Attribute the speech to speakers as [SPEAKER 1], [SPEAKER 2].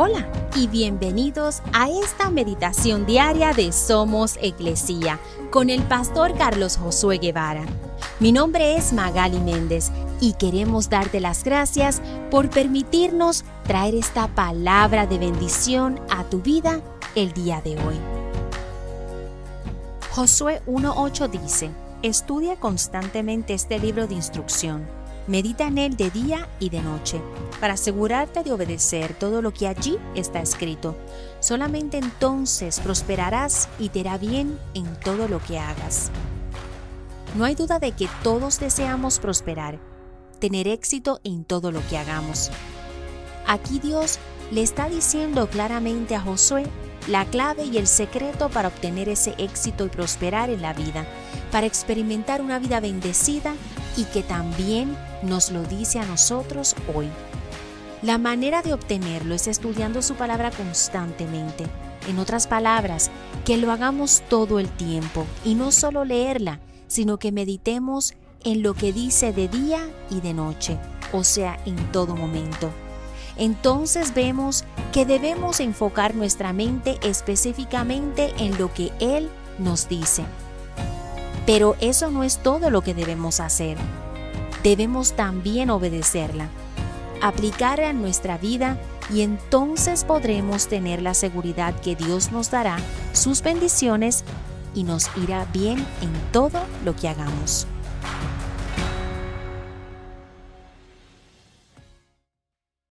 [SPEAKER 1] Hola y bienvenidos a esta meditación diaria de Somos Iglesia con el pastor Carlos Josué Guevara. Mi nombre es Magali Méndez y queremos darte las gracias por permitirnos traer esta palabra de bendición a tu vida el día de hoy. Josué 1.8 dice, estudia constantemente este libro de instrucción Medita en él de día y de noche, para asegurarte de obedecer todo lo que allí está escrito. Solamente entonces prosperarás y te irá bien en todo lo que hagas. No hay duda de que todos deseamos prosperar, tener éxito en todo lo que hagamos. Aquí Dios le está diciendo claramente a Josué la clave y el secreto para obtener ese éxito y prosperar en la vida, para experimentar una vida bendecida y que también nos lo dice a nosotros hoy. La manera de obtenerlo es estudiando su palabra constantemente. En otras palabras, que lo hagamos todo el tiempo y no solo leerla, sino que meditemos en lo que dice de día y de noche, o sea, en todo momento. Entonces vemos que debemos enfocar nuestra mente específicamente en lo que Él nos dice. Pero eso no es todo lo que debemos hacer debemos también obedecerla, aplicarla en nuestra vida y entonces podremos tener la seguridad que Dios nos dará sus bendiciones y nos irá bien en todo lo que hagamos.